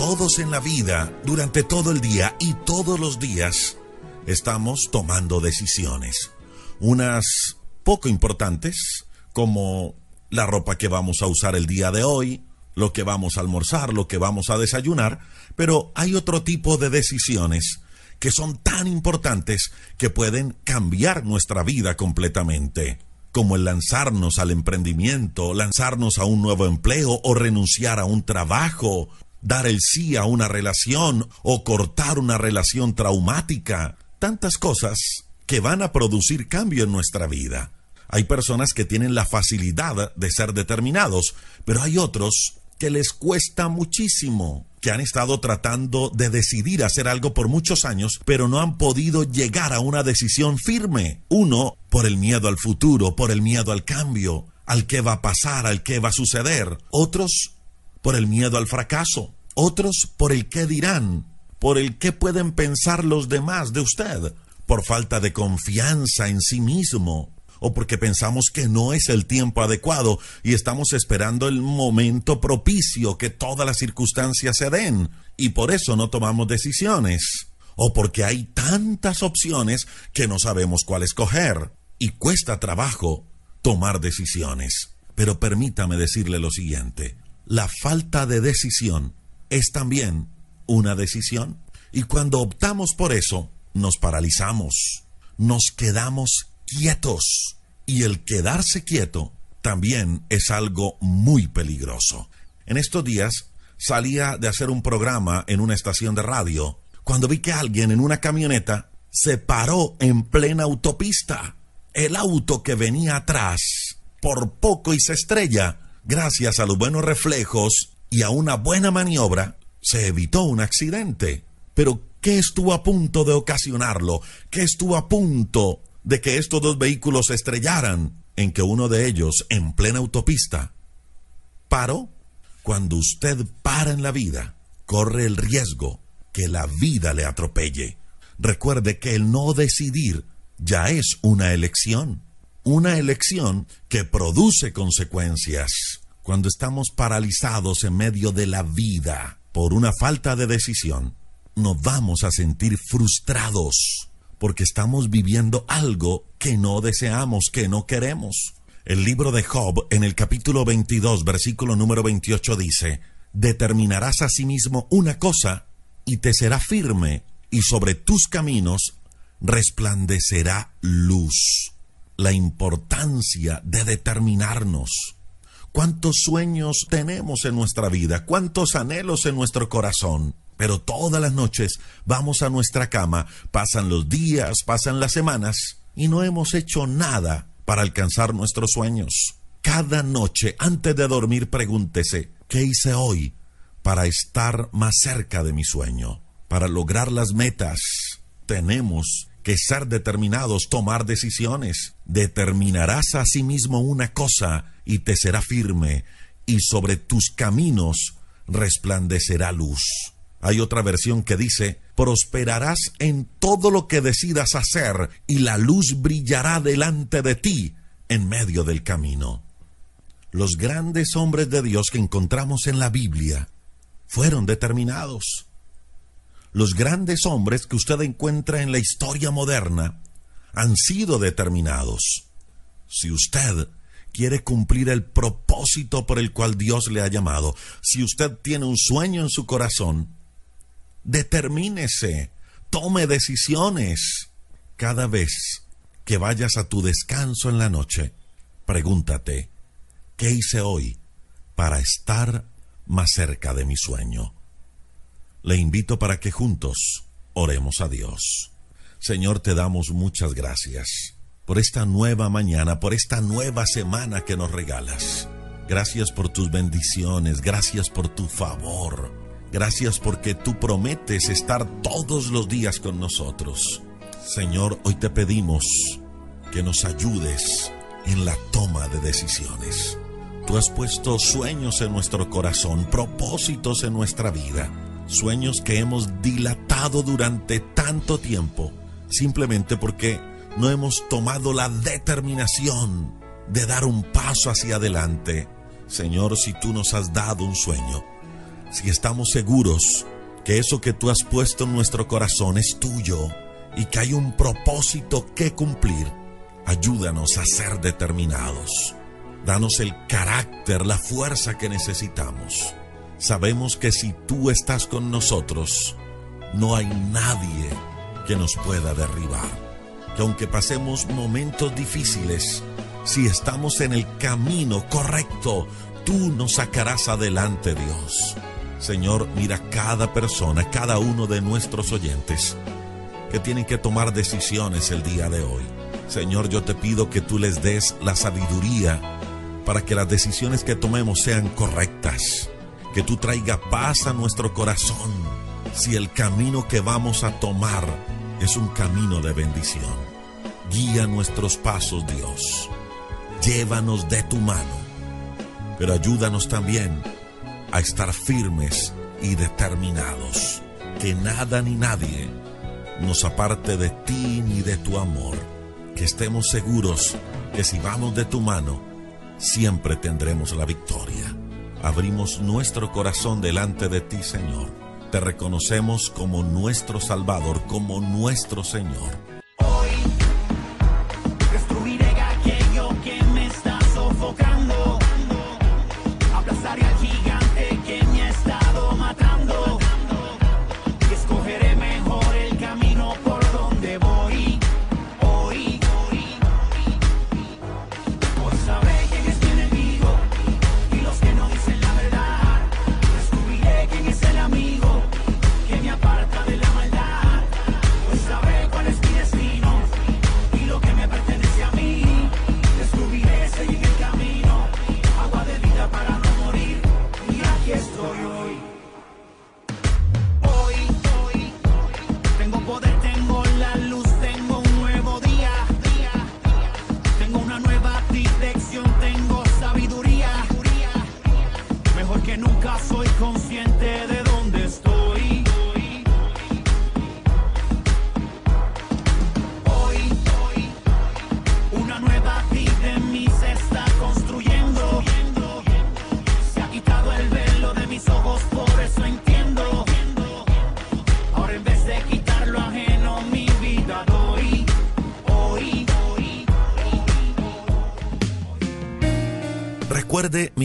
todos en la vida, durante todo el día y todos los días, estamos tomando decisiones. Unas poco importantes, como la ropa que vamos a usar el día de hoy, lo que vamos a almorzar, lo que vamos a desayunar, pero hay otro tipo de decisiones que son tan importantes que pueden cambiar nuestra vida completamente, como el lanzarnos al emprendimiento, lanzarnos a un nuevo empleo o renunciar a un trabajo, dar el sí a una relación o cortar una relación traumática, tantas cosas que van a producir cambio en nuestra vida. Hay personas que tienen la facilidad de ser determinados, pero hay otros que les cuesta muchísimo, que han estado tratando de decidir hacer algo por muchos años, pero no han podido llegar a una decisión firme. Uno, por el miedo al futuro, por el miedo al cambio, al que va a pasar, al que va a suceder. Otros, por el miedo al fracaso. Otros, por el qué dirán, por el qué pueden pensar los demás de usted, por falta de confianza en sí mismo, o porque pensamos que no es el tiempo adecuado y estamos esperando el momento propicio que todas las circunstancias se den y por eso no tomamos decisiones. O porque hay tantas opciones que no sabemos cuál escoger y cuesta trabajo tomar decisiones. Pero permítame decirle lo siguiente, la falta de decisión es también una decisión. Y cuando optamos por eso, nos paralizamos, nos quedamos quietos. Y el quedarse quieto también es algo muy peligroso. En estos días salía de hacer un programa en una estación de radio cuando vi que alguien en una camioneta se paró en plena autopista. El auto que venía atrás por poco y se estrella. Gracias a los buenos reflejos y a una buena maniobra, se evitó un accidente. Pero, ¿qué estuvo a punto de ocasionarlo? ¿Qué estuvo a punto de que estos dos vehículos se estrellaran? En que uno de ellos, en plena autopista, paró. Cuando usted para en la vida, corre el riesgo que la vida le atropelle. Recuerde que el no decidir ya es una elección. Una elección que produce consecuencias. Cuando estamos paralizados en medio de la vida por una falta de decisión, nos vamos a sentir frustrados porque estamos viviendo algo que no deseamos, que no queremos. El libro de Job en el capítulo 22, versículo número 28 dice, determinarás a sí mismo una cosa y te será firme, y sobre tus caminos resplandecerá luz. La importancia de determinarnos. ¿Cuántos sueños tenemos en nuestra vida? ¿Cuántos anhelos en nuestro corazón? Pero todas las noches vamos a nuestra cama, pasan los días, pasan las semanas y no hemos hecho nada para alcanzar nuestros sueños. Cada noche, antes de dormir, pregúntese, ¿qué hice hoy para estar más cerca de mi sueño? Para lograr las metas, tenemos que ser determinados, tomar decisiones. Determinarás a sí mismo una cosa y te será firme, y sobre tus caminos resplandecerá luz. Hay otra versión que dice, prosperarás en todo lo que decidas hacer, y la luz brillará delante de ti en medio del camino. Los grandes hombres de Dios que encontramos en la Biblia fueron determinados. Los grandes hombres que usted encuentra en la historia moderna han sido determinados. Si usted quiere cumplir el propósito por el cual Dios le ha llamado, si usted tiene un sueño en su corazón, determínese, tome decisiones. Cada vez que vayas a tu descanso en la noche, pregúntate, ¿qué hice hoy para estar más cerca de mi sueño? Le invito para que juntos oremos a Dios. Señor, te damos muchas gracias por esta nueva mañana, por esta nueva semana que nos regalas. Gracias por tus bendiciones, gracias por tu favor, gracias porque tú prometes estar todos los días con nosotros. Señor, hoy te pedimos que nos ayudes en la toma de decisiones. Tú has puesto sueños en nuestro corazón, propósitos en nuestra vida, sueños que hemos dilatado durante tanto tiempo, simplemente porque no hemos tomado la determinación de dar un paso hacia adelante. Señor, si tú nos has dado un sueño, si estamos seguros que eso que tú has puesto en nuestro corazón es tuyo y que hay un propósito que cumplir, ayúdanos a ser determinados. Danos el carácter, la fuerza que necesitamos. Sabemos que si tú estás con nosotros, no hay nadie que nos pueda derribar. Que aunque pasemos momentos difíciles, si estamos en el camino correcto, tú nos sacarás adelante, Dios. Señor, mira cada persona, cada uno de nuestros oyentes que tienen que tomar decisiones el día de hoy. Señor, yo te pido que tú les des la sabiduría para que las decisiones que tomemos sean correctas. Que tú traiga paz a nuestro corazón si el camino que vamos a tomar es un camino de bendición. Guía nuestros pasos, Dios. Llévanos de tu mano. Pero ayúdanos también a estar firmes y determinados. Que nada ni nadie nos aparte de ti ni de tu amor. Que estemos seguros que si vamos de tu mano, siempre tendremos la victoria. Abrimos nuestro corazón delante de ti, Señor. Te reconocemos como nuestro Salvador, como nuestro Señor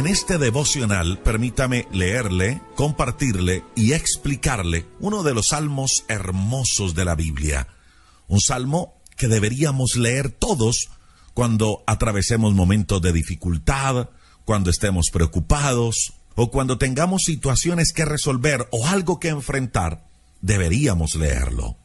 En este devocional, permítame leerle, compartirle y explicarle uno de los salmos hermosos de la Biblia. Un salmo que deberíamos leer todos cuando atravesemos momentos de dificultad, cuando estemos preocupados o cuando tengamos situaciones que resolver o algo que enfrentar, deberíamos leerlo.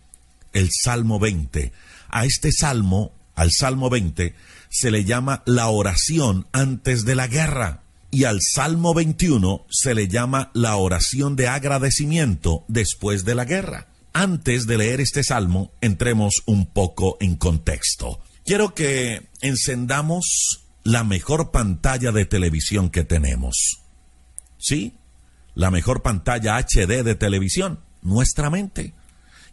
El Salmo 20. A este salmo, al Salmo 20, se le llama la oración antes de la guerra y al Salmo 21 se le llama la oración de agradecimiento después de la guerra. Antes de leer este salmo, entremos un poco en contexto. Quiero que encendamos la mejor pantalla de televisión que tenemos. ¿Sí? La mejor pantalla HD de televisión, nuestra mente.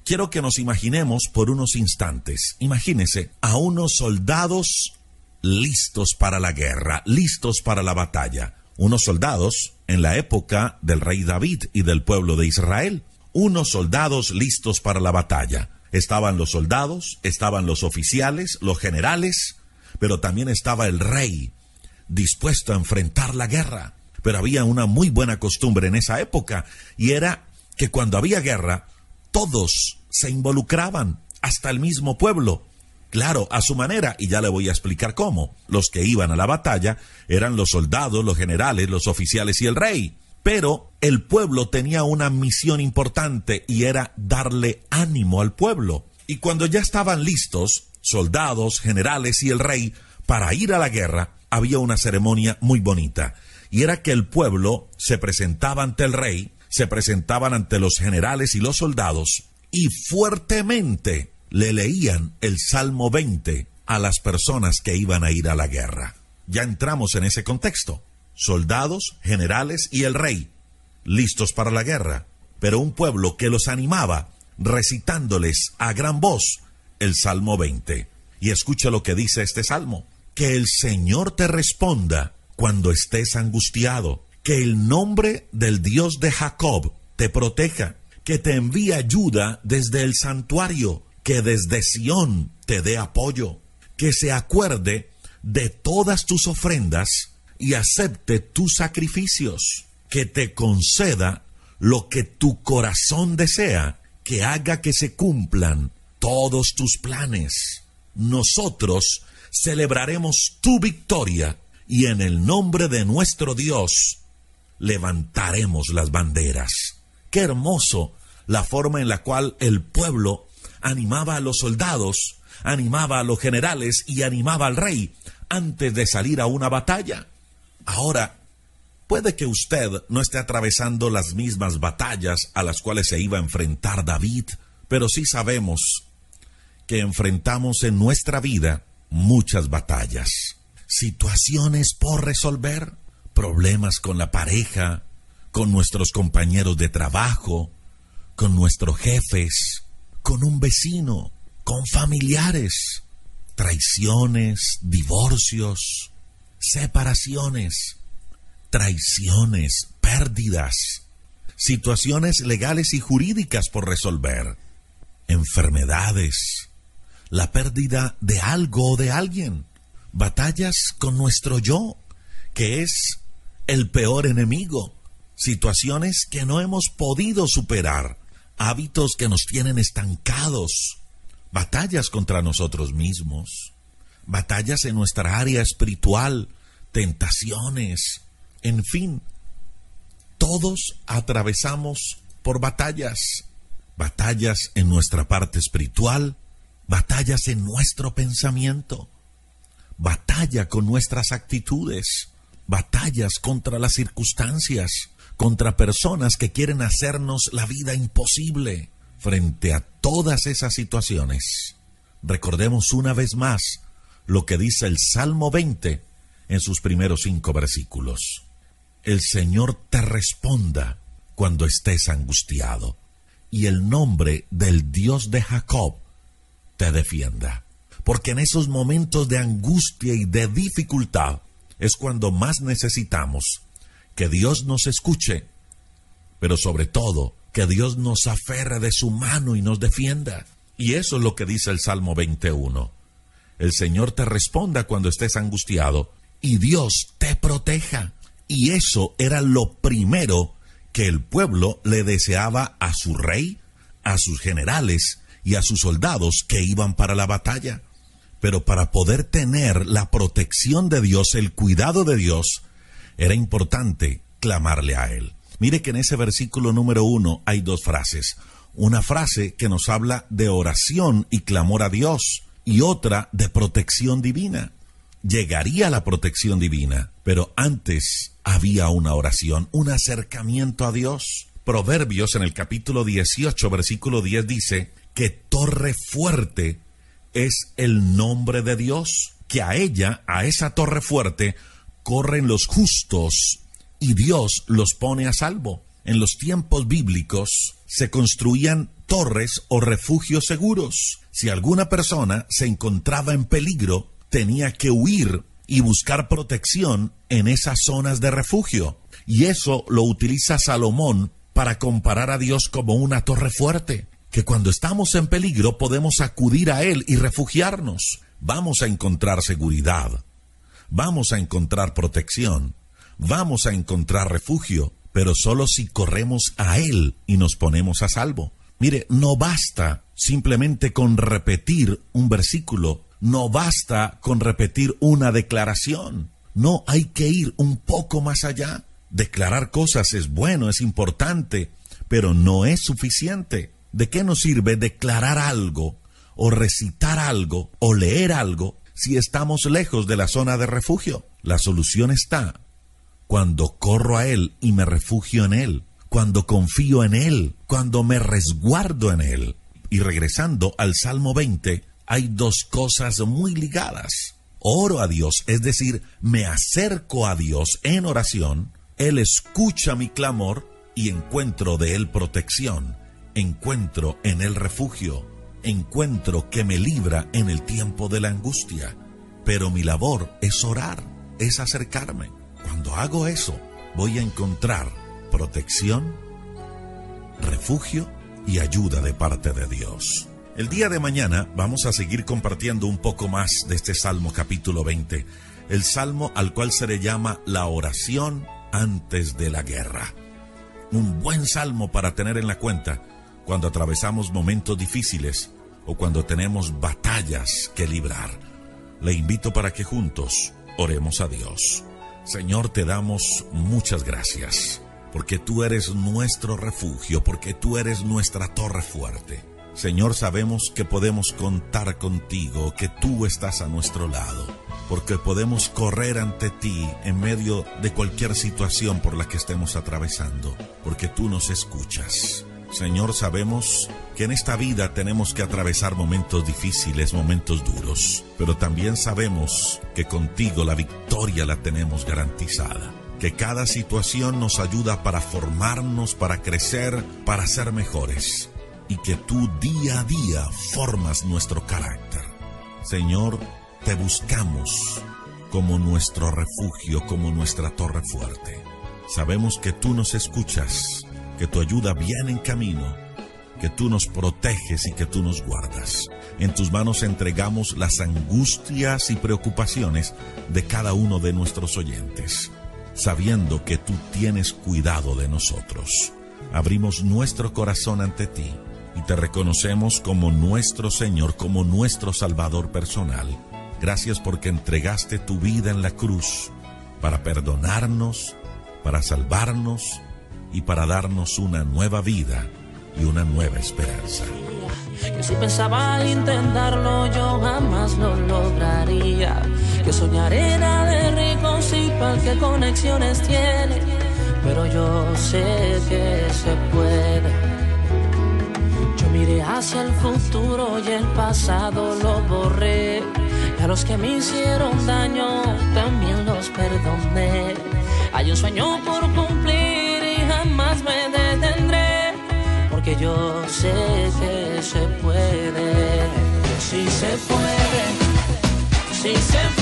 Quiero que nos imaginemos por unos instantes. Imagínese a unos soldados listos para la guerra, listos para la batalla. Unos soldados en la época del rey David y del pueblo de Israel. Unos soldados listos para la batalla. Estaban los soldados, estaban los oficiales, los generales, pero también estaba el rey. dispuesto a enfrentar la guerra. Pero había una muy buena costumbre en esa época y era que cuando había guerra, todos se involucraban, hasta el mismo pueblo. Claro, a su manera, y ya le voy a explicar cómo. Los que iban a la batalla eran los soldados, los generales, los oficiales y el rey. Pero el pueblo tenía una misión importante y era darle ánimo al pueblo. Y cuando ya estaban listos, soldados, generales y el rey, para ir a la guerra, había una ceremonia muy bonita. Y era que el pueblo se presentaba ante el rey, se presentaban ante los generales y los soldados, y fuertemente le leían el Salmo 20 a las personas que iban a ir a la guerra. Ya entramos en ese contexto. Soldados, generales y el rey, listos para la guerra, pero un pueblo que los animaba recitándoles a gran voz el Salmo 20. Y escucha lo que dice este salmo. Que el Señor te responda cuando estés angustiado. Que el nombre del Dios de Jacob te proteja. Que te envíe ayuda desde el santuario. Que desde Sión te dé apoyo. Que se acuerde de todas tus ofrendas y acepte tus sacrificios. Que te conceda lo que tu corazón desea. Que haga que se cumplan todos tus planes. Nosotros celebraremos tu victoria y en el nombre de nuestro Dios levantaremos las banderas. Qué hermoso la forma en la cual el pueblo animaba a los soldados, animaba a los generales y animaba al rey antes de salir a una batalla. Ahora, puede que usted no esté atravesando las mismas batallas a las cuales se iba a enfrentar David, pero sí sabemos que enfrentamos en nuestra vida muchas batallas, situaciones por resolver, problemas con la pareja, con nuestros compañeros de trabajo, con nuestros jefes, con un vecino, con familiares, traiciones, divorcios, separaciones, traiciones, pérdidas, situaciones legales y jurídicas por resolver, enfermedades, la pérdida de algo o de alguien, batallas con nuestro yo, que es el peor enemigo, situaciones que no hemos podido superar, hábitos que nos tienen estancados, batallas contra nosotros mismos, batallas en nuestra área espiritual, tentaciones, en fin, todos atravesamos por batallas, batallas en nuestra parte espiritual, batallas en nuestro pensamiento, batalla con nuestras actitudes, batallas contra las circunstancias, contra personas que quieren hacernos la vida imposible. Frente a todas esas situaciones, recordemos una vez más lo que dice el Salmo 20 en sus primeros cinco versículos. El Señor te responda cuando estés angustiado, y el nombre del Dios de Jacob te defienda. Porque en esos momentos de angustia y de dificultad es cuando más necesitamos que Dios nos escuche, pero sobre todo que Dios nos aferre de su mano y nos defienda. Y eso es lo que dice el Salmo 21. El Señor te responda cuando estés angustiado y Dios te proteja. Y eso era lo primero que el pueblo le deseaba a su rey, a sus generales y a sus soldados que iban para la batalla. Pero para poder tener la protección de Dios, el cuidado de Dios, era importante clamarle a Él. Mire que en ese versículo número uno hay dos frases. Una frase que nos habla de oración y clamor a Dios y otra de protección divina. Llegaría la protección divina, pero antes había una oración, un acercamiento a Dios. Proverbios en el capítulo 18, versículo 10 dice, que torre fuerte es el nombre de Dios, que a ella, a esa torre fuerte, corren los justos y Dios los pone a salvo. En los tiempos bíblicos se construían torres o refugios seguros. Si alguna persona se encontraba en peligro, tenía que huir y buscar protección en esas zonas de refugio. Y eso lo utiliza Salomón para comparar a Dios como una torre fuerte que cuando estamos en peligro podemos acudir a Él y refugiarnos. Vamos a encontrar seguridad. Vamos a encontrar protección, vamos a encontrar refugio, pero solo si corremos a Él y nos ponemos a salvo. Mire, no basta simplemente con repetir un versículo, no basta con repetir una declaración, no hay que ir un poco más allá. Declarar cosas es bueno, es importante, pero no es suficiente. ¿De qué nos sirve declarar algo o recitar algo o leer algo si estamos lejos de la zona de refugio? La solución está cuando corro a Él y me refugio en Él, cuando confío en Él, cuando me resguardo en Él. Y regresando al Salmo 20, hay dos cosas muy ligadas. Oro a Dios, es decir, me acerco a Dios en oración, Él escucha mi clamor y encuentro de Él protección, encuentro en Él refugio, encuentro que me libra en el tiempo de la angustia. Pero mi labor es orar, es acercarme. Cuando hago eso, voy a encontrar protección, refugio y ayuda de parte de Dios. El día de mañana vamos a seguir compartiendo un poco más de este Salmo capítulo 20, el Salmo al cual se le llama la oración antes de la guerra. Un buen salmo para tener en la cuenta cuando atravesamos momentos difíciles o cuando tenemos batallas que librar. Le invito para que juntos oremos a Dios. Señor, te damos muchas gracias, porque tú eres nuestro refugio, porque tú eres nuestra torre fuerte. Señor, sabemos que podemos contar contigo, que tú estás a nuestro lado, porque podemos correr ante ti en medio de cualquier situación por la que estemos atravesando, porque tú nos escuchas. Señor, sabemos que en esta vida tenemos que atravesar momentos difíciles, momentos duros, pero también sabemos que contigo la victoria la tenemos garantizada. Que cada situación nos ayuda para formarnos, para crecer, para ser mejores. Y que tú día a día formas nuestro carácter. Señor, te buscamos como nuestro refugio, como nuestra torre fuerte. Sabemos que tú nos escuchas que tu ayuda viene en camino, que tú nos proteges y que tú nos guardas. En tus manos entregamos las angustias y preocupaciones de cada uno de nuestros oyentes, sabiendo que tú tienes cuidado de nosotros. Abrimos nuestro corazón ante ti y te reconocemos como nuestro Señor, como nuestro Salvador personal. Gracias porque entregaste tu vida en la cruz para perdonarnos, para salvarnos, y para darnos una nueva vida y una nueva esperanza. Que si pensaba intentarlo yo jamás lo lograría. Que soñar era de ricos y para qué conexiones tiene. Pero yo sé que se puede. Yo miré hacia el futuro y el pasado lo borré. Y a los que me hicieron daño también los perdoné. Hay un sueño por cumplir porque yo sé que se puede, si se puede, si se puede.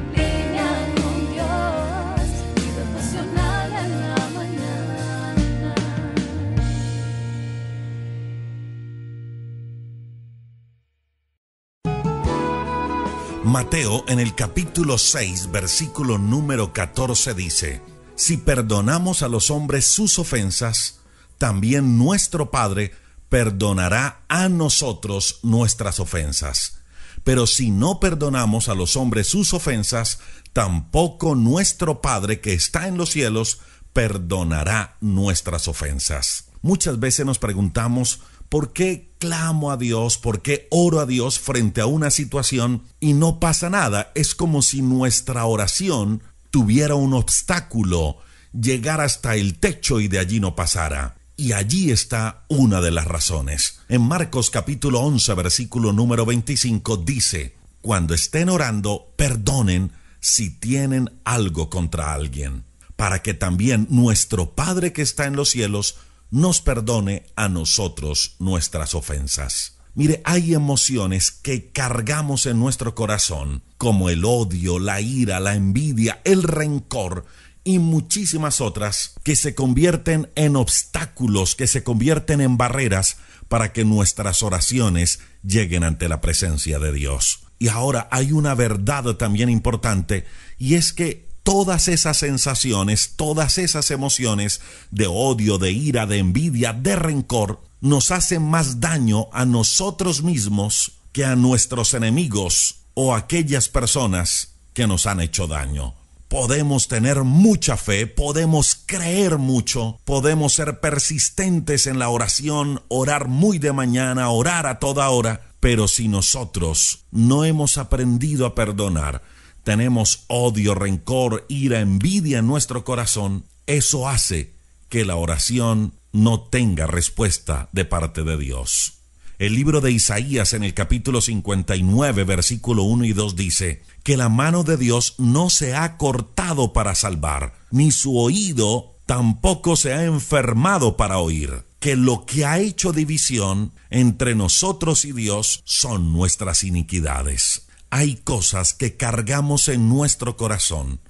Mateo en el capítulo 6, versículo número 14 dice, Si perdonamos a los hombres sus ofensas, también nuestro Padre perdonará a nosotros nuestras ofensas. Pero si no perdonamos a los hombres sus ofensas, tampoco nuestro Padre que está en los cielos perdonará nuestras ofensas. Muchas veces nos preguntamos, ¿por qué clamo a Dios? ¿Por qué oro a Dios frente a una situación y no pasa nada? Es como si nuestra oración tuviera un obstáculo, llegar hasta el techo y de allí no pasara. Y allí está una de las razones. En Marcos capítulo 11 versículo número 25 dice, cuando estén orando, perdonen si tienen algo contra alguien, para que también nuestro Padre que está en los cielos nos perdone a nosotros nuestras ofensas. Mire, hay emociones que cargamos en nuestro corazón, como el odio, la ira, la envidia, el rencor, y muchísimas otras que se convierten en obstáculos, que se convierten en barreras para que nuestras oraciones lleguen ante la presencia de Dios. Y ahora hay una verdad también importante y es que todas esas sensaciones, todas esas emociones de odio, de ira, de envidia, de rencor, nos hacen más daño a nosotros mismos que a nuestros enemigos o a aquellas personas que nos han hecho daño. Podemos tener mucha fe, podemos creer mucho, podemos ser persistentes en la oración, orar muy de mañana, orar a toda hora, pero si nosotros no hemos aprendido a perdonar, tenemos odio, rencor, ira, envidia en nuestro corazón, eso hace que la oración no tenga respuesta de parte de Dios. El libro de Isaías en el capítulo 59, versículo 1 y 2 dice, que la mano de Dios no se ha cortado para salvar, ni su oído tampoco se ha enfermado para oír, que lo que ha hecho división entre nosotros y Dios son nuestras iniquidades. Hay cosas que cargamos en nuestro corazón,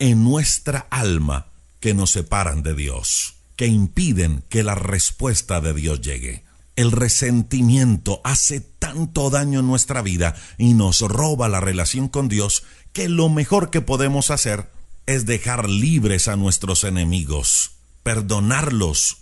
en nuestra alma, que nos separan de Dios, que impiden que la respuesta de Dios llegue. El resentimiento hace tanto daño en nuestra vida y nos roba la relación con Dios que lo mejor que podemos hacer es dejar libres a nuestros enemigos, perdonarlos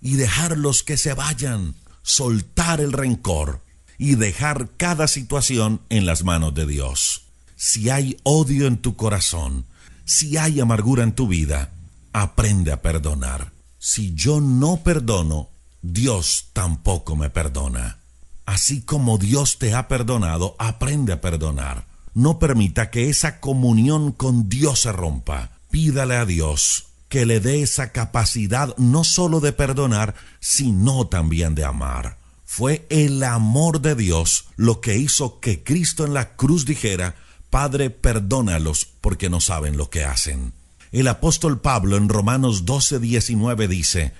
y dejarlos que se vayan, soltar el rencor y dejar cada situación en las manos de Dios. Si hay odio en tu corazón, si hay amargura en tu vida, aprende a perdonar. Si yo no perdono, Dios tampoco me perdona. Así como Dios te ha perdonado, aprende a perdonar. No permita que esa comunión con Dios se rompa. Pídale a Dios que le dé esa capacidad no solo de perdonar, sino también de amar. Fue el amor de Dios lo que hizo que Cristo en la cruz dijera, Padre, perdónalos porque no saben lo que hacen. El apóstol Pablo en Romanos 12, 19 dice,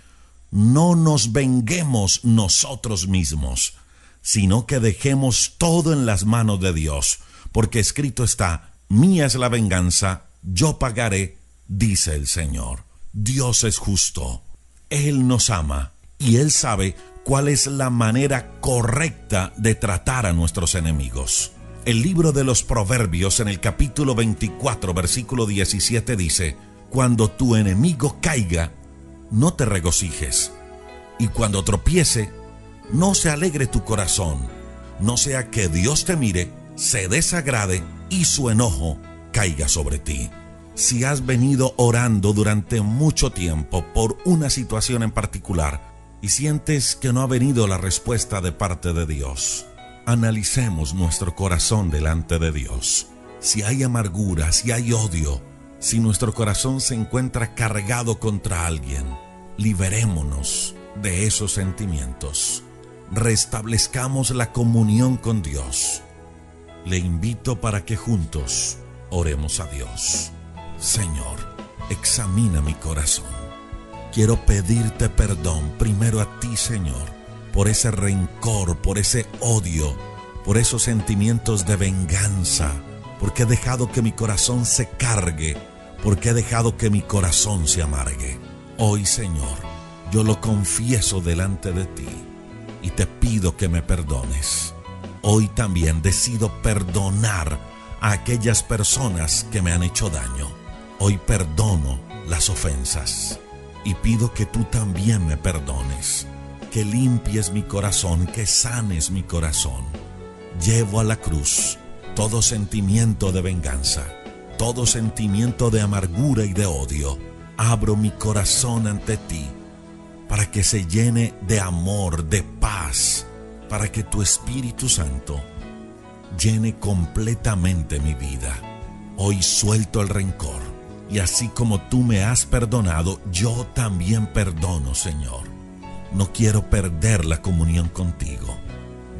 no nos venguemos nosotros mismos, sino que dejemos todo en las manos de Dios, porque escrito está, mía es la venganza, yo pagaré, dice el Señor. Dios es justo, Él nos ama y Él sabe cuál es la manera correcta de tratar a nuestros enemigos. El libro de los Proverbios en el capítulo 24, versículo 17 dice, Cuando tu enemigo caiga, no te regocijes. Y cuando tropiece, no se alegre tu corazón, no sea que Dios te mire, se desagrade y su enojo caiga sobre ti. Si has venido orando durante mucho tiempo por una situación en particular y sientes que no ha venido la respuesta de parte de Dios, analicemos nuestro corazón delante de Dios. Si hay amargura, si hay odio, si nuestro corazón se encuentra cargado contra alguien, liberémonos de esos sentimientos. Restablezcamos la comunión con Dios. Le invito para que juntos oremos a Dios. Señor, examina mi corazón. Quiero pedirte perdón primero a ti, Señor, por ese rencor, por ese odio, por esos sentimientos de venganza, porque he dejado que mi corazón se cargue, porque he dejado que mi corazón se amargue. Hoy, Señor, yo lo confieso delante de ti y te pido que me perdones. Hoy también decido perdonar a aquellas personas que me han hecho daño. Hoy perdono las ofensas y pido que tú también me perdones, que limpies mi corazón, que sanes mi corazón. Llevo a la cruz todo sentimiento de venganza, todo sentimiento de amargura y de odio. Abro mi corazón ante ti para que se llene de amor, de paz, para que tu Espíritu Santo llene completamente mi vida. Hoy suelto el rencor y así como tú me has perdonado, yo también perdono, Señor. No quiero perder la comunión contigo.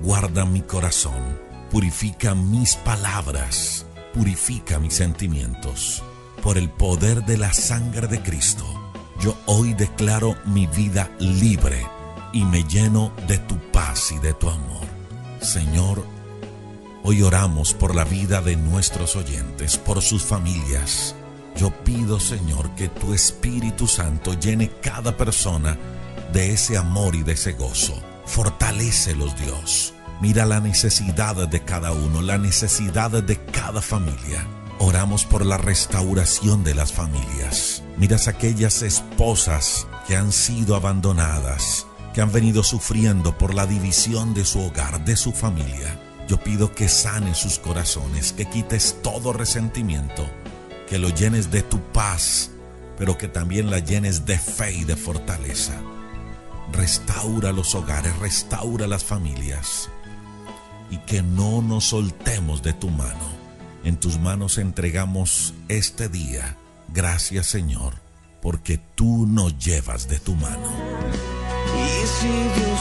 Guarda mi corazón, purifica mis palabras, purifica mis sentimientos. Por el poder de la sangre de Cristo, yo hoy declaro mi vida libre y me lleno de tu paz y de tu amor. Señor, Hoy oramos por la vida de nuestros oyentes, por sus familias. Yo pido, Señor, que tu Espíritu Santo llene cada persona de ese amor y de ese gozo. Fortalécelos, Dios. Mira la necesidad de cada uno, la necesidad de cada familia. Oramos por la restauración de las familias. Miras aquellas esposas que han sido abandonadas, que han venido sufriendo por la división de su hogar, de su familia. Yo pido que sanes sus corazones, que quites todo resentimiento, que lo llenes de tu paz, pero que también la llenes de fe y de fortaleza. Restaura los hogares, restaura las familias y que no nos soltemos de tu mano. En tus manos entregamos este día. Gracias Señor, porque tú nos llevas de tu mano. Y si Dios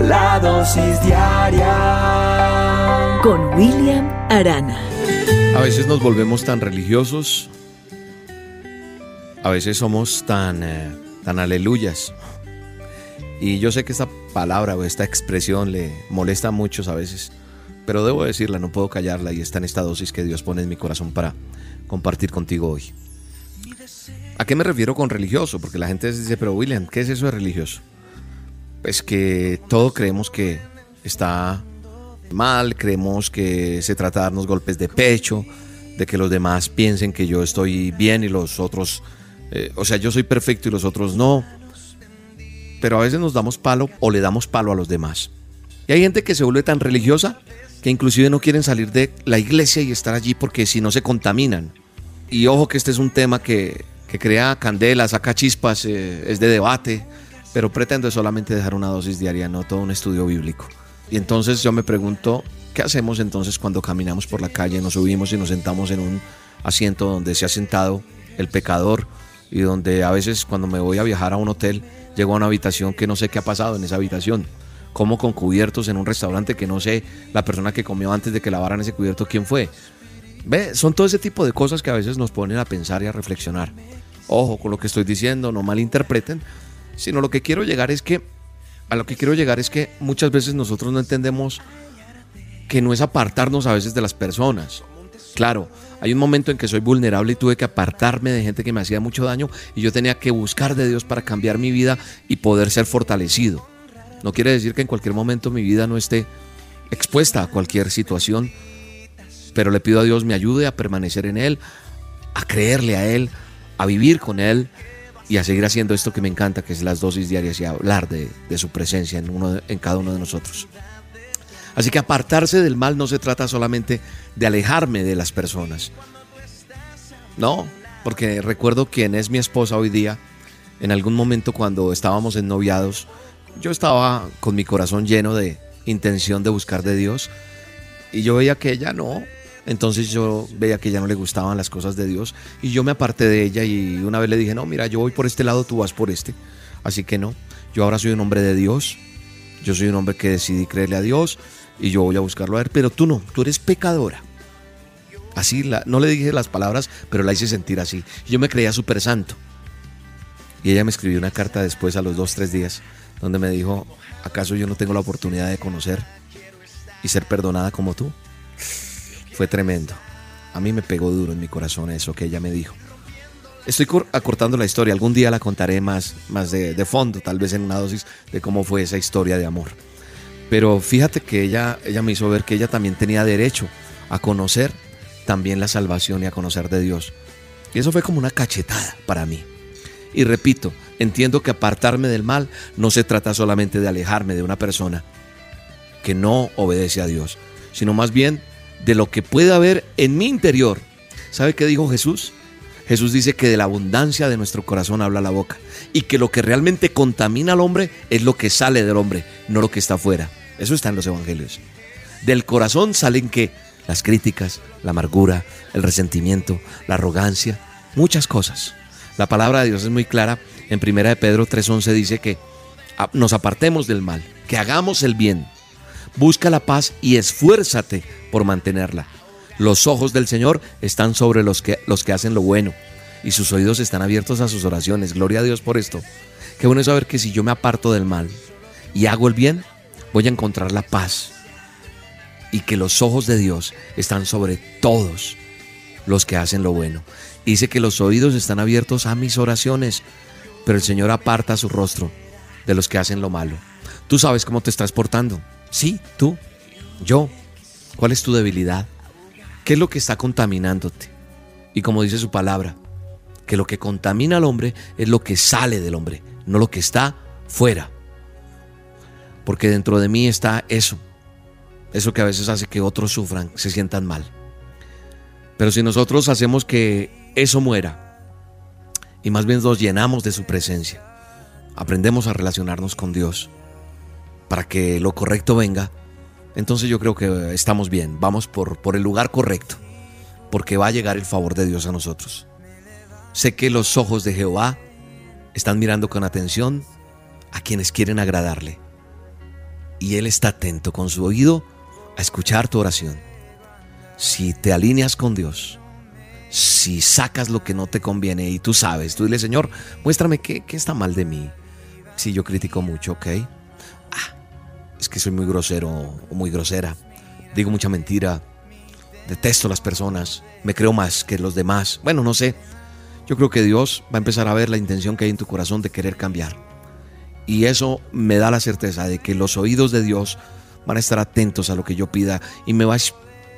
La dosis diaria con William Arana. A veces nos volvemos tan religiosos, a veces somos tan, eh, tan aleluyas. Y yo sé que esta palabra o esta expresión le molesta a muchos a veces, pero debo decirla, no puedo callarla y está en esta dosis que Dios pone en mi corazón para compartir contigo hoy. ¿A qué me refiero con religioso? Porque la gente dice, pero William, ¿qué es eso de religioso? Pues que todo creemos que está mal, creemos que se trata de darnos golpes de pecho, de que los demás piensen que yo estoy bien y los otros, eh, o sea, yo soy perfecto y los otros no pero a veces nos damos palo o le damos palo a los demás. Y hay gente que se vuelve tan religiosa que inclusive no quieren salir de la iglesia y estar allí porque si no se contaminan. Y ojo que este es un tema que, crea candela, saca chispas, eh, es de debate, pero pretendo solamente dejar una dosis diaria, no todo un estudio bíblico. Y entonces yo me pregunto, ¿qué hacemos entonces cuando caminamos por la calle, nos subimos y nos sentamos en un asiento donde se ha sentado el pecador y donde a veces cuando me voy a viajar a un hotel, llego a una habitación que no sé qué ha pasado en esa habitación. Como con cubiertos en un restaurante que no sé la persona que comió antes de que lavaran ese cubierto quién fue. Ve, son todo ese tipo de cosas que a veces nos ponen a pensar y a reflexionar. Ojo con lo que estoy diciendo, no malinterpreten, sino lo que quiero llegar es que a lo que quiero llegar es que muchas veces nosotros no entendemos que no es apartarnos a veces de las personas. Claro, hay un momento en que soy vulnerable y tuve que apartarme de gente que me hacía mucho daño y yo tenía que buscar de Dios para cambiar mi vida y poder ser fortalecido. No quiere decir que en cualquier momento mi vida no esté expuesta a cualquier situación, pero le pido a Dios me ayude a permanecer en Él, a creerle a Él, a vivir con Él y a seguir haciendo esto que me encanta, que es las dosis diarias y hablar de, su presencia en, uno, en cada uno de nosotros. Así que apartarse del mal no se trata solamente de alejarme de las personas. No, porque recuerdo quién es mi esposa hoy día. En algún momento cuando estábamos en noviados, yo estaba con mi corazón lleno de intención de buscar de Dios y yo veía que ella no. Entonces yo veía que ella no le gustaban las cosas de Dios y yo me aparté de ella y una vez le dije, no, mira, yo voy por este lado, tú vas por este. Así que no, yo ahora soy un hombre de Dios, yo soy un hombre que decidí creerle a Dios y yo voy a buscarlo a ver, pero tú no, tú eres pecadora. Así, la, no le dije las palabras, pero la hice sentir así. Yo me creía súper santo. Y ella me escribió una carta después, a los dos, tres días, donde me dijo, ¿acaso yo no tengo la oportunidad de conocer y ser perdonada como tú? Fue tremendo. A mí me pegó duro en mi corazón eso que ella me dijo. Estoy acortando la historia, algún día la contaré más, más de, fondo, tal vez en una dosis de cómo fue esa historia de amor. Pero fíjate que ella, ella me hizo ver que ella también tenía derecho a conocer también la salvación y a conocer de Dios. Y eso fue como una cachetada para mí. Y repito, entiendo que apartarme del mal no se trata solamente de alejarme de una persona que no obedece a Dios, sino más bien de lo que puede haber en mi interior. ¿Sabe qué dijo Jesús? Jesús dice que de la abundancia de nuestro corazón habla la boca y que lo que realmente contamina al hombre es lo que sale del hombre, no lo que está afuera. Eso está en los evangelios. Del corazón salen que las críticas, la amargura, el resentimiento, la arrogancia, muchas cosas. La palabra de Dios es muy clara. En 1 de Pedro 3:11 dice que nos apartemos del mal, que hagamos el bien. Busca la paz y esfuérzate por mantenerla. Los ojos del Señor están sobre los que, los que hacen lo bueno y sus oídos están abiertos a sus oraciones. Gloria a Dios por esto. Qué bueno saber que si yo me aparto del mal y hago el bien, voy a encontrar la paz y que los ojos de Dios están sobre todos los que hacen lo bueno. Dice que los oídos están abiertos a mis oraciones, pero el Señor aparta su rostro de los que hacen lo malo. Tú sabes cómo te estás portando. Sí, tú, yo. ¿Cuál es tu debilidad? ¿Qué es lo que está contaminándote? Y como dice su palabra, que lo que contamina al hombre es lo que sale del hombre, no lo que está fuera porque dentro de mí está eso, eso que a veces hace que otros sufran, se sientan mal. Pero si nosotros hacemos que eso muera y más bien nos llenamos de su presencia, aprendemos a relacionarnos con Dios para que lo correcto venga, entonces yo creo que estamos bien, vamos por, por el lugar correcto, porque va a llegar el favor de Dios a nosotros. Sé que los ojos de Jehová están mirando con atención a quienes quieren agradarle. Y Él está atento con su oído a escuchar tu oración. Si te alineas con Dios, si sacas lo que no te conviene y tú sabes, tú dile, Señor, muéstrame qué, qué está mal de mí. Si yo critico mucho, ¿ok? Es que soy muy grosero o muy grosera. Digo mucha mentira. Detesto a las personas. Me creo más que los demás. Bueno, no sé. Yo creo que Dios va a empezar a ver la intención que hay en tu corazón de querer cambiar. Y eso me da la certeza de que los oídos de Dios van a estar atentos a lo que yo pida y me va a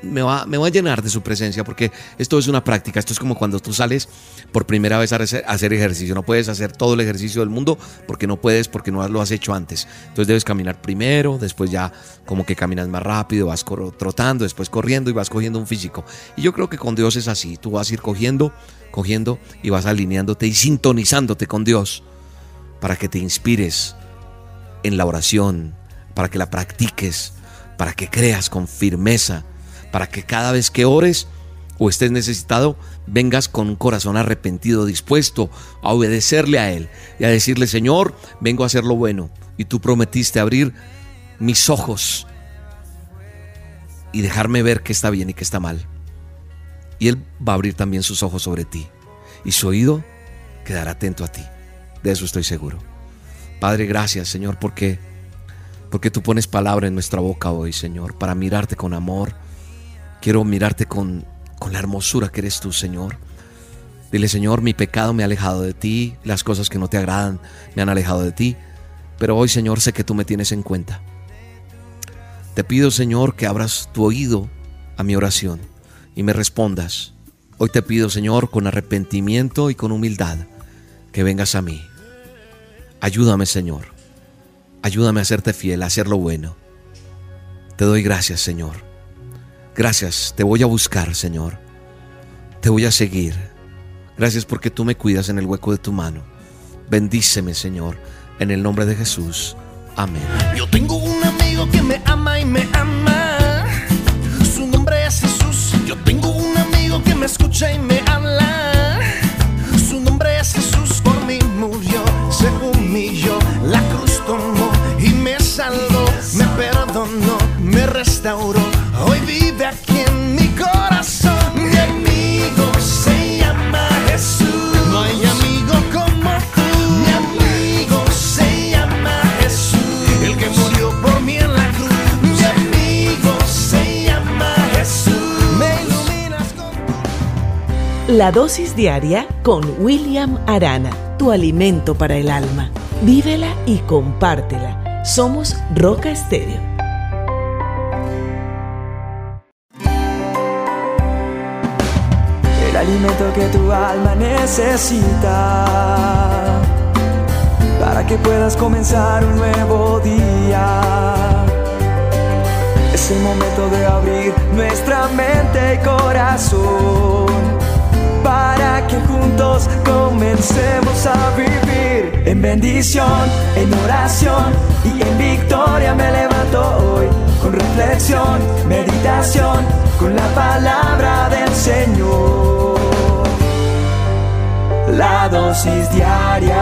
me va, me a llenar de su presencia porque esto es una práctica, esto es como cuando tú sales por primera vez a hacer ejercicio, no puedes hacer todo el ejercicio del mundo porque no puedes, porque no lo has hecho antes, entonces debes caminar primero, después ya como que caminas más rápido, vas trotando, después corriendo y vas cogiendo un físico. Y yo creo que con Dios es así, tú vas a ir cogiendo, cogiendo y vas alineándote y sintonizándote con Dios para que te inspires en la oración, para que la practiques, para que creas con firmeza para que cada vez que ores o estés necesitado, vengas con un corazón arrepentido, dispuesto a obedecerle a Él y a decirle, Señor, vengo a hacer lo bueno. Y tú prometiste abrir mis ojos y dejarme ver qué está bien y qué está mal. Y Él va a abrir también sus ojos sobre ti y su oído quedará atento a ti. De eso estoy seguro. Padre, gracias, Señor, porque porque tú pones palabra en nuestra boca hoy, Señor, para mirarte con amor, Quiero mirarte con, con la hermosura que eres tú, Señor. Dile, Señor, mi pecado me ha alejado de ti, las cosas que no te agradan me han alejado de ti, pero hoy, Señor, sé que tú me tienes en cuenta. Te pido, Señor, que abras tu oído a mi oración y me respondas. Hoy te pido, Señor, con arrepentimiento y con humildad, que vengas a mí. Ayúdame, Señor. Ayúdame a hacerte fiel, a hacer lo bueno. Te doy gracias, Señor Gracias, te voy a buscar, Señor. Te voy a seguir. Gracias porque tú me cuidas en el hueco de tu mano. Bendíceme, Señor, en el nombre de Jesús. Amén. Yo tengo un amigo que me ama y me ama. Su nombre es Jesús. Yo tengo un amigo que me escucha y me habla. Su nombre es Jesús. Por mí murió, se humilló, la cruz tomó y me salvó, me perdonó, me restauró. La dosis diaria con William Arana, tu alimento para el alma. Vívela y compártela. Somos Roca Estéreo. el alimento que tu alma necesita para que puedas comenzar un nuevo día. Es el momento de abrir nuestra mente y corazón bendición, en oración y en victoria me levanto hoy con reflexión, meditación, con la palabra del Señor. La dosis diaria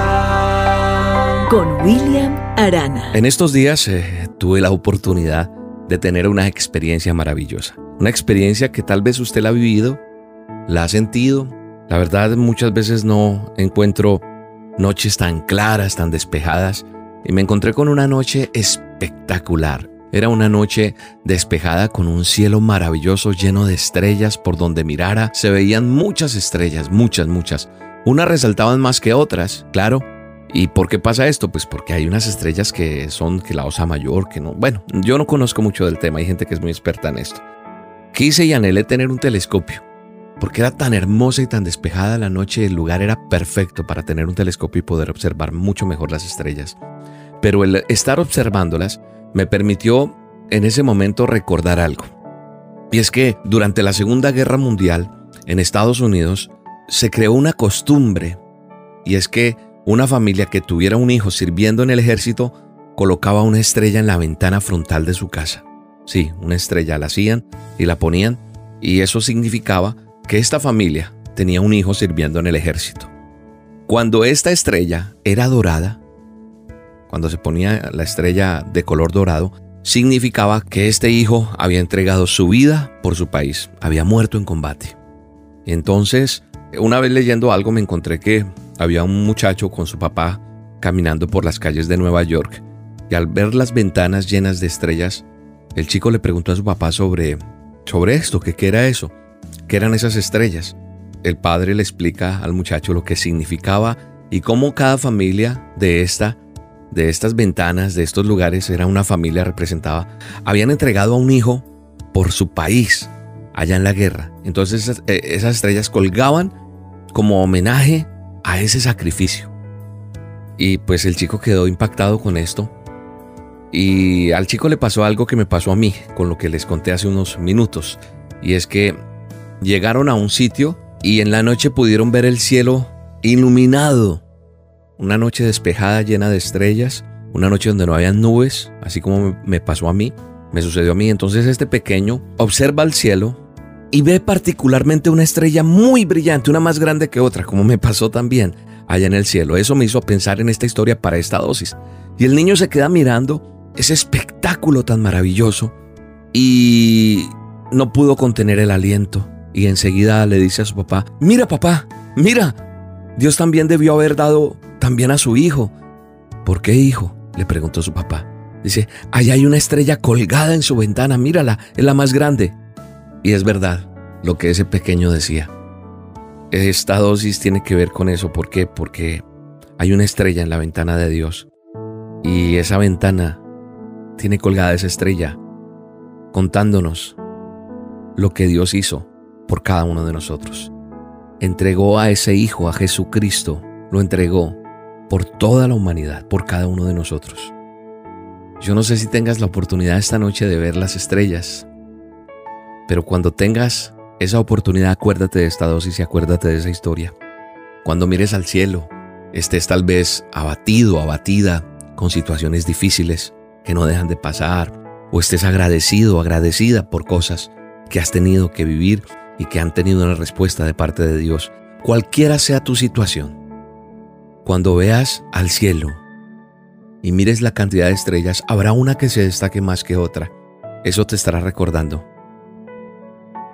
con William Arana. En estos días eh, tuve la oportunidad de tener una experiencia maravillosa. Una experiencia que tal vez usted la ha vivido, la ha sentido. La verdad muchas veces no encuentro noches tan claras, tan despejadas. Y me encontré con una noche espectacular. Era una noche despejada con un cielo maravilloso lleno de estrellas por donde mirara. Se veían muchas estrellas, muchas, muchas. Unas resaltaban más que otras, claro. ¿Y por qué pasa esto? Pues porque hay unas estrellas que son que la osa mayor, que no. Bueno, yo no conozco mucho del tema, hay gente que es muy experta en esto. Quise y anhelé tener un telescopio, porque era tan hermosa y tan despejada la noche, el lugar era perfecto para tener un telescopio y poder observar mucho mejor las estrellas. Pero el estar observándolas me permitió en ese momento recordar algo. Y es que durante la Segunda Guerra Mundial, en Estados Unidos, se creó una costumbre, y es que una familia que tuviera un hijo sirviendo en el ejército colocaba una estrella en la ventana frontal de su casa. Sí, una estrella la hacían y la ponían y eso significaba que esta familia tenía un hijo sirviendo en el ejército. Cuando esta estrella era dorada, cuando se ponía la estrella de color dorado, significaba que este hijo había entregado su vida por su país, había muerto en combate. Entonces, una vez leyendo algo me encontré que había un muchacho con su papá caminando por las calles de Nueva York y al ver las ventanas llenas de estrellas, el chico le preguntó a su papá sobre, sobre esto, que qué era eso, qué eran esas estrellas. El padre le explica al muchacho lo que significaba y cómo cada familia de esta de estas ventanas, de estos lugares, era una familia representada, habían entregado a un hijo por su país allá en la guerra. Entonces esas, eh, esas estrellas colgaban como homenaje a ese sacrificio. Y pues el chico quedó impactado con esto. Y al chico le pasó algo que me pasó a mí, con lo que les conté hace unos minutos. Y es que llegaron a un sitio y en la noche pudieron ver el cielo iluminado. Una noche despejada llena de estrellas, una noche donde no había nubes, así como me pasó a mí, me sucedió a mí. Entonces este pequeño observa el cielo y ve particularmente una estrella muy brillante, una más grande que otra, como me pasó también allá en el cielo. Eso me hizo pensar en esta historia para esta dosis. Y el niño se queda mirando ese espectáculo tan maravilloso y no pudo contener el aliento. Y enseguida le dice a su papá, mira papá, mira, Dios también debió haber dado también a su hijo. ¿Por qué hijo? le preguntó su papá. Dice, allá hay una estrella colgada en su ventana, mírala, es la más grande. Y es verdad lo que ese pequeño decía. Esta dosis tiene que ver con eso. ¿Por qué? Porque hay una estrella en la ventana de Dios. Y esa ventana tiene colgada esa estrella contándonos lo que Dios hizo por cada uno de nosotros. Entregó a ese Hijo, a Jesucristo, lo entregó por toda la humanidad, por cada uno de nosotros. Yo no sé si tengas la oportunidad esta noche de ver las estrellas, pero cuando tengas esa oportunidad, acuérdate de esta dosis y acuérdate de esa historia. Cuando mires al cielo, estés tal vez abatido, abatida, con situaciones difíciles que no dejan de pasar, o estés agradecido agradecida por cosas que has tenido que vivir y que han tenido una respuesta de parte de Dios. Cualquiera sea tu situación, cuando veas al cielo y mires la cantidad de estrellas, habrá una que se destaque más que otra. Eso te estará recordando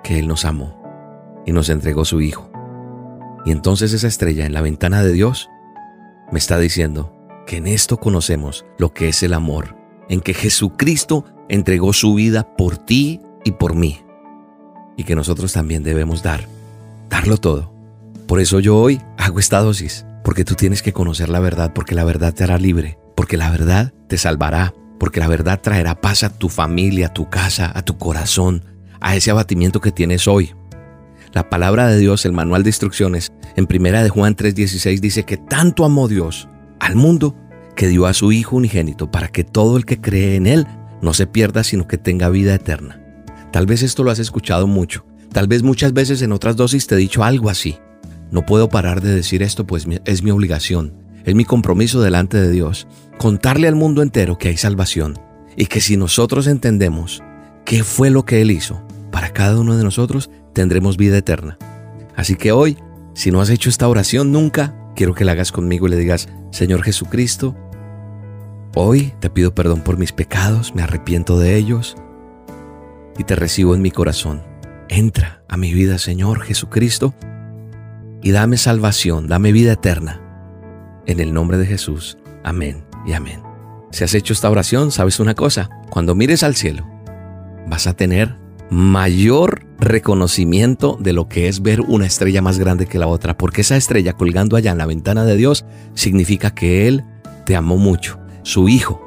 que Él nos amó y nos entregó su Hijo. Y entonces esa estrella en la ventana de Dios me está diciendo que en esto conocemos lo que es el amor, en que Jesucristo entregó su vida por ti y por mí, y que nosotros también debemos dar, darlo todo. Por eso yo hoy hago esta dosis, porque tú tienes que conocer la verdad, porque la verdad te hará libre, porque la verdad te salvará, porque la verdad traerá paz a tu familia, a tu casa, a tu corazón, a ese abatimiento que tienes hoy. La palabra de Dios, el manual de instrucciones, en primera de Juan 3:16 dice que tanto amó Dios al mundo que dio a su Hijo unigénito para que todo el que cree en Él no se pierda, sino que tenga vida eterna. Tal vez esto lo has escuchado mucho, tal vez muchas veces en otras dosis te he dicho algo así. No puedo parar de decir esto, pues es mi obligación, es mi compromiso delante de Dios, contarle al mundo entero que hay salvación y que si nosotros entendemos qué fue lo que Él hizo, para cada uno de nosotros tendremos vida eterna. Así que hoy, si no has hecho esta oración nunca, quiero que la hagas conmigo y le digas, Señor Jesucristo, hoy te pido perdón por mis pecados, me arrepiento de ellos y te recibo en mi corazón. Entra a mi vida, Señor Jesucristo, y dame salvación, dame vida eterna. En el nombre de Jesús. Amén y amén. Si has hecho esta oración, sabes una cosa, cuando mires al cielo, vas a tener mayor reconocimiento de lo que es ver una estrella más grande que la otra, porque esa estrella colgando allá en la ventana de Dios significa que Él te amó mucho. Su Hijo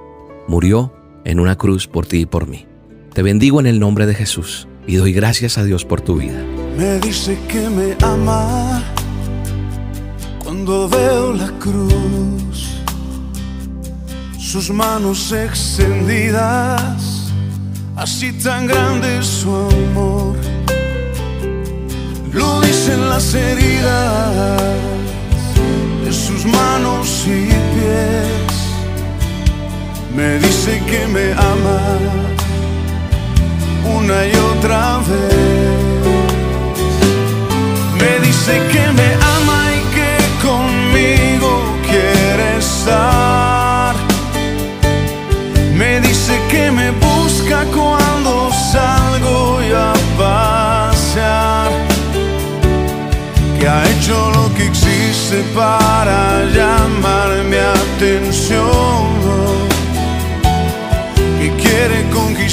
murió en una cruz por ti y por mí. Te bendigo en el nombre de Jesús y doy gracias a Dios por tu vida. Me dice que me ama cuando veo la cruz, sus manos extendidas, así tan grande su amor. Lo dicen las heridas de sus manos y pies. Me dice que me ama una y otra vez. Me dice que me ama y que conmigo quiere estar. Me dice que me busca cuando salgo y a pasear. Que ha hecho lo que existe para llamar mi atención. Que quiere conquistar